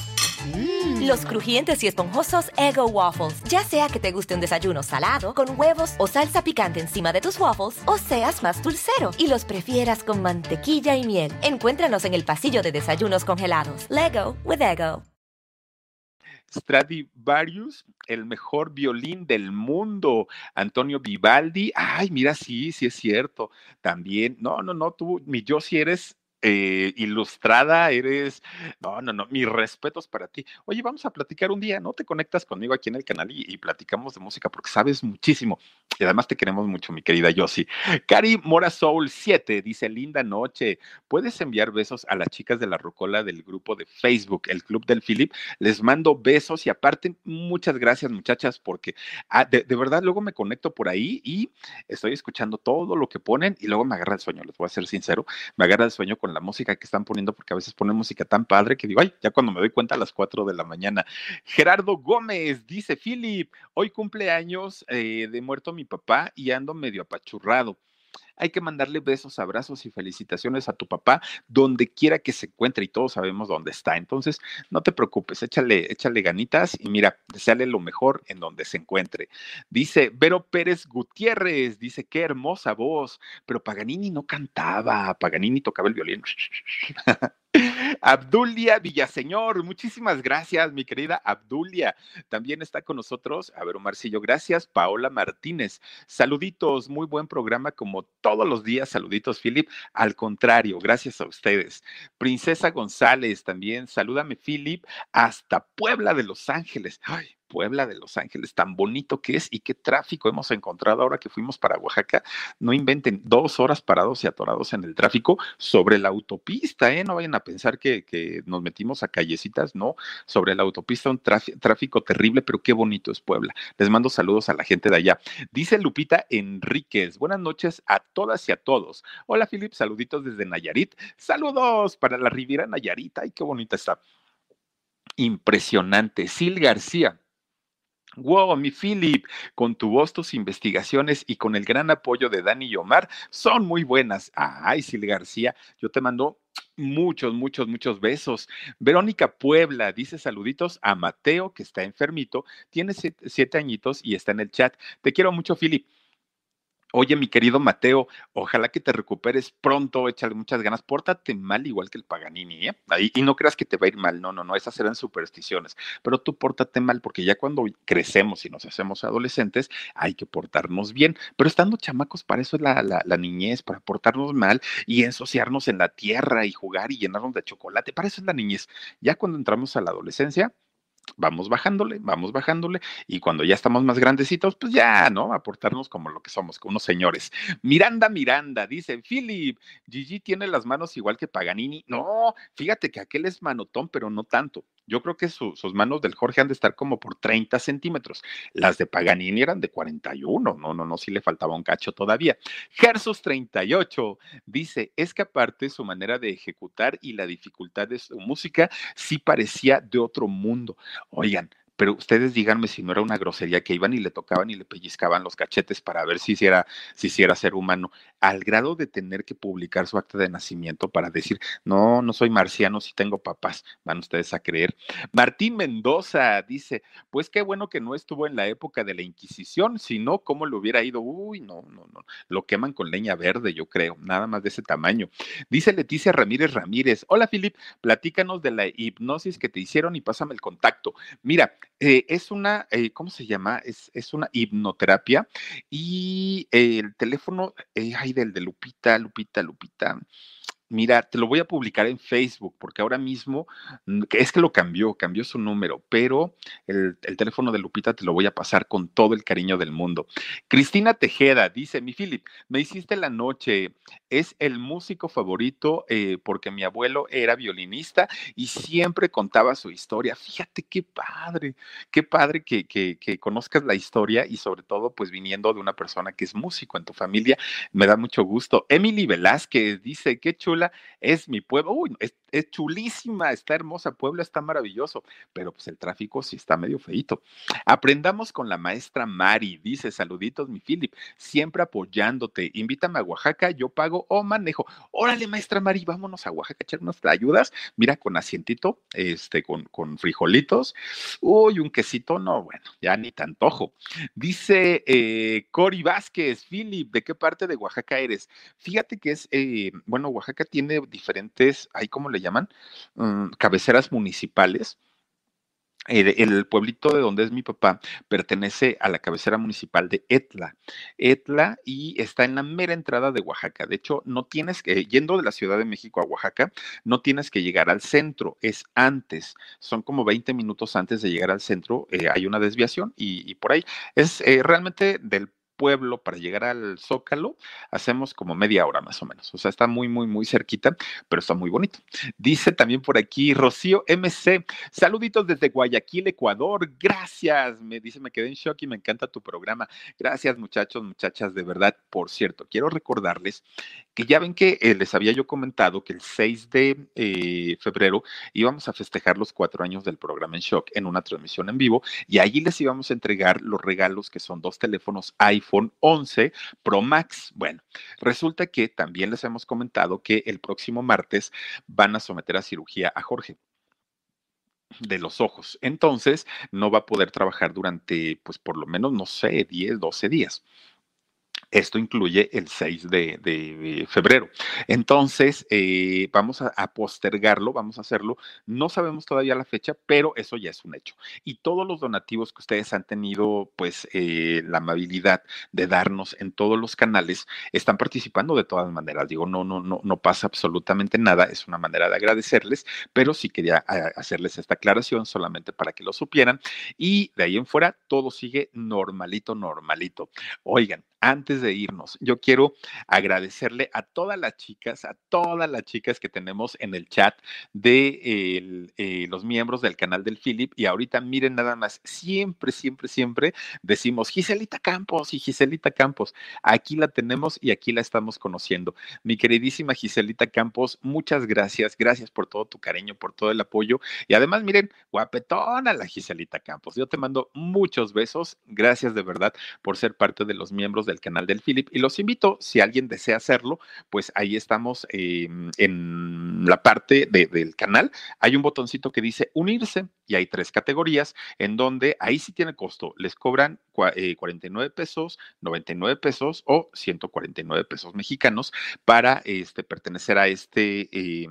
Mm. Los crujientes y esponjosos Ego Waffles. Ya sea que te guste un desayuno salado, con huevos o salsa picante encima de tus waffles, o seas más dulcero y los prefieras con mantequilla y miel. Encuéntranos en el pasillo de desayunos congelados. Lego with Ego. Stradivarius, el mejor violín del mundo. Antonio Vivaldi, ay, mira, sí, sí es cierto. También, no, no, no, tú, mi yo si eres eh, ilustrada, eres, no, no, no, mis respetos para ti. Oye, vamos a platicar un día, ¿no? Te conectas conmigo aquí en el canal y, platicamos de música porque sabes muchísimo y además te queremos mucho, mi querida Yossi. Cari Mora Soul 7 dice, linda noche, ¿puedes enviar besos a las chicas de la Rocola del grupo de Facebook, el Club del Philip? Les mando besos y aparte, muchas gracias muchachas porque ah, de, de verdad luego me conecto por ahí y estoy escuchando todo lo que ponen y luego me agarra el sueño, les voy a ser sincero, me agarra el sueño con la música que están poniendo, porque a veces ponen música tan padre que digo, ay, ya cuando me doy cuenta a las 4 de la mañana. Gerardo Gómez dice, Philip, hoy cumpleaños eh, de muerto mi papá y ando medio apachurrado hay que mandarle besos, abrazos y felicitaciones a tu papá donde quiera que se encuentre y todos sabemos dónde está. Entonces, no te preocupes, échale, échale ganitas y mira, deseale lo mejor en donde se encuentre. Dice Vero Pérez Gutiérrez, dice, qué hermosa voz, pero Paganini no cantaba, Paganini tocaba el violín. (laughs) Abdulia Villaseñor, muchísimas gracias, mi querida Abdulia. También está con nosotros, a ver, Omarcillo, gracias. Paola Martínez, saluditos, muy buen programa como todos los días. Saluditos, Philip. Al contrario, gracias a ustedes. Princesa González, también, salúdame, Philip, hasta Puebla de Los Ángeles. Ay, Puebla de Los Ángeles, tan bonito que es y qué tráfico hemos encontrado ahora que fuimos para Oaxaca. No inventen dos horas parados y atorados en el tráfico sobre la autopista, ¿eh? No vayan a pensar que, nos metimos a callecitas, no, sobre la autopista un tráfico terrible, pero qué bonito es Puebla. Les mando saludos a la gente de allá. Dice Lupita Enríquez, buenas noches a todas y a todos. Hola, Filip, saluditos desde Nayarit. Saludos para la Riviera Nayarit, ay, qué bonita está. Impresionante. Sil García. Wow, mi Philip, con tu voz, tus investigaciones y con el gran apoyo de Dani y Omar son muy buenas. Ay, Sil García, yo te mando muchos, muchos, muchos besos. Verónica Puebla dice saluditos a Mateo, que está enfermito, tiene siete, siete añitos y está en el chat. Te quiero mucho, Philip. Oye, mi querido Mateo, ojalá que te recuperes pronto, échale muchas ganas, pórtate mal igual que el Paganini, ¿eh? y no creas que te va a ir mal, no, no, no, esas eran supersticiones, pero tú pórtate mal, porque ya cuando crecemos y nos hacemos adolescentes, hay que portarnos bien, pero estando chamacos, para eso es la, la niñez, para portarnos mal y ensuciarnos en la tierra y jugar y llenarnos de chocolate, para eso es la niñez. Ya cuando entramos a la adolescencia, vamos bajándole, vamos bajándole, y cuando ya estamos más grandecitos, pues ya, ¿no? Aportarnos como lo que somos, como unos señores. Miranda Miranda, dice, Philip, Gigi tiene las manos igual que Paganini. No, fíjate que aquel es manotón, pero no tanto. Yo creo que sus manos del Jorge han de estar como por 30 centímetros. Las de Paganini eran de 41. No, no, no, sí le faltaba un cacho todavía. Gersus 38 dice, es que aparte su manera de ejecutar y la dificultad de su música sí parecía de otro mundo. Oigan, pero ustedes díganme si no era una grosería que iban y le tocaban y le pellizcaban los cachetes para ver si hiciera, si hiciera ser humano, al grado de tener que publicar su acta de nacimiento para decir, no, no soy marciano, si tengo papás, van ustedes a creer. Martín Mendoza dice, pues qué bueno que no estuvo en la época de la Inquisición, sino cómo le hubiera ido, uy, no, no, no, lo queman con leña verde, yo creo, nada más de ese tamaño. Dice Leticia Ramírez Ramírez, hola Filip, platícanos de la hipnosis que te hicieron y pásame el contacto. Mira, eh, es una, eh, ¿cómo se llama? Es, es una hipnoterapia y el teléfono, eh, ay, del de Lupita, Lupita, Lupita. Mira, te lo voy a publicar en Facebook porque ahora mismo mm, es que lo cambió, cambió su número, pero el, teléfono de Lupita te lo voy a pasar con todo el cariño del mundo. Cristina Tejeda dice, mi Philip, me hiciste la noche, es el músico favorito eh, porque mi abuelo era violinista y siempre contaba su historia. Fíjate qué padre, qué padre que, conozcas la historia y sobre todo pues viniendo de una persona que es músico en tu familia, me da mucho gusto. Emily Velázquez dice, qué chula es mi pueblo. Uy, es chulísima, está hermosa, Puebla está maravilloso, pero pues el tráfico sí está medio feito. Aprendamos con la maestra Mari, dice, saluditos mi Philip, siempre apoyándote, invítame a Oaxaca, yo pago o manejo. Órale, maestra Mari, vámonos a Oaxaca echar unas ayudas, mira, con asientito, este, con, con frijolitos, uy, un quesito, no, bueno, ya ni te antojo. Dice eh, Cori Vázquez, Philip, ¿de qué parte de Oaxaca eres? Fíjate que es, eh, bueno, Oaxaca tiene diferentes, ¿hay cómo le llaman? Mm, cabeceras municipales. El, el, pueblito de donde es mi papá pertenece a la cabecera municipal de Etla. Etla y está en la mera entrada de Oaxaca. De hecho, no tienes que, yendo de la Ciudad de México a Oaxaca, no tienes que llegar al centro, es antes. Son como 20 minutos antes de llegar al centro, eh, hay una desviación y, por ahí es eh, realmente del pueblo para llegar al Zócalo, hacemos como media hora más o menos. O sea, está muy, muy, muy cerquita, pero está muy bonito. Dice también por aquí Rocío MC, saluditos desde Guayaquil, Ecuador. Gracias. Me dice, me quedé en shock y me encanta tu programa. Gracias, muchachos, muchachas, de verdad. Por cierto, quiero recordarles que ya ven que eh, les había yo comentado que el 6 de eh, febrero íbamos a festejar los cuatro años del programa en shock en una transmisión en vivo y allí les íbamos a entregar los regalos que son dos teléfonos iPhone iPhone 11 Pro Max. Bueno, resulta que también les hemos comentado que el próximo martes van a someter a cirugía a Jorge de los ojos. Entonces, no va a poder trabajar durante, pues por lo menos, no sé, 10, 12 días. Esto incluye el 6 de, febrero. Entonces, eh, vamos a, postergarlo, vamos a hacerlo. No sabemos todavía la fecha, pero eso ya es un hecho. Y todos los donativos que ustedes han tenido, pues, eh, la amabilidad de darnos en todos los canales, están participando de todas maneras. Digo, no, no, no, no pasa absolutamente nada. Es una manera de agradecerles, pero sí quería hacerles esta aclaración solamente para que lo supieran. Y de ahí en fuera, todo sigue normalito, normalito. Oigan, antes de irnos, yo quiero agradecerle a todas las chicas, a todas las chicas que tenemos en el chat de el, eh, los miembros del canal del Philip. Y ahorita miren nada más, siempre, siempre, siempre decimos Giselita Campos y Giselita Campos. Aquí la tenemos y aquí la estamos conociendo. Mi queridísima Giselita Campos, muchas gracias. Gracias por todo tu cariño, por todo el apoyo. Y además, miren, guapetona la Giselita Campos. Yo te mando muchos besos. Gracias de verdad por ser parte de los miembros del canal del Philip y los invito, si alguien desea hacerlo, pues ahí estamos eh, en la parte de, del canal. Hay un botoncito que dice unirse y hay tres categorías en donde ahí sí tiene costo. Les cobran 49 eh, pesos, 99 pesos o 149 pesos mexicanos para este, pertenecer a este, eh,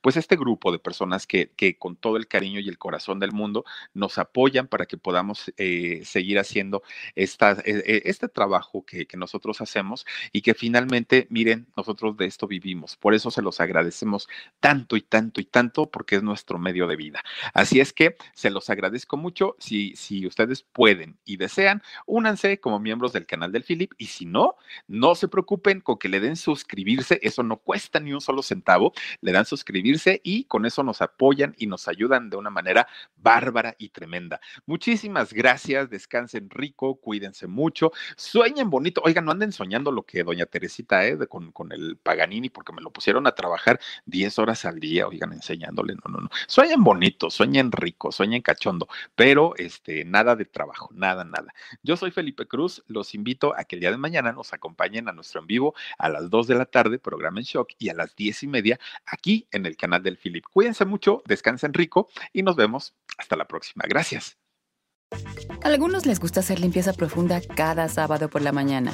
pues este grupo de personas que, que, con todo el cariño y el corazón del mundo nos apoyan para que podamos eh, seguir haciendo esta, este trabajo que, que nosotros hacemos y que finalmente, miren, nosotros de esto vivimos. Por eso se los agradecemos tanto y tanto y tanto porque es nuestro medio de vida. Así es que se los agradezco mucho. Si, si ustedes pueden y desean, únanse como miembros del canal del Philip y si no, no se preocupen con que le den suscribirse, eso no cuesta ni un solo centavo, le dan suscribirse y con eso nos apoyan y nos ayudan de una manera bárbara y tremenda. Muchísimas gracias, descansen rico, cuídense mucho, sueñen bonito, oigan, no anden soñando lo que doña Teresita, ¿eh? con, con el Paganini, porque me lo pusieron a trabajar 10 horas al día, oigan, enseñándole, no, no, no, sueñen bonito, sueñen rico, sueñen cachondo, pero este, nada de trabajo, nada, nada. Yo soy Felipe Cruz, los invito a que el día de mañana nos acompañen a nuestro en vivo a las 2 de la tarde, programa en shock, y a las 10 y media aquí en el canal del Philip. Cuídense mucho, descansen rico y nos vemos hasta la próxima. Gracias. A algunos les gusta hacer limpieza profunda cada sábado por la mañana.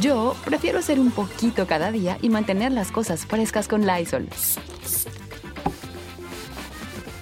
Yo prefiero hacer un poquito cada día y mantener las cosas frescas con Lysol.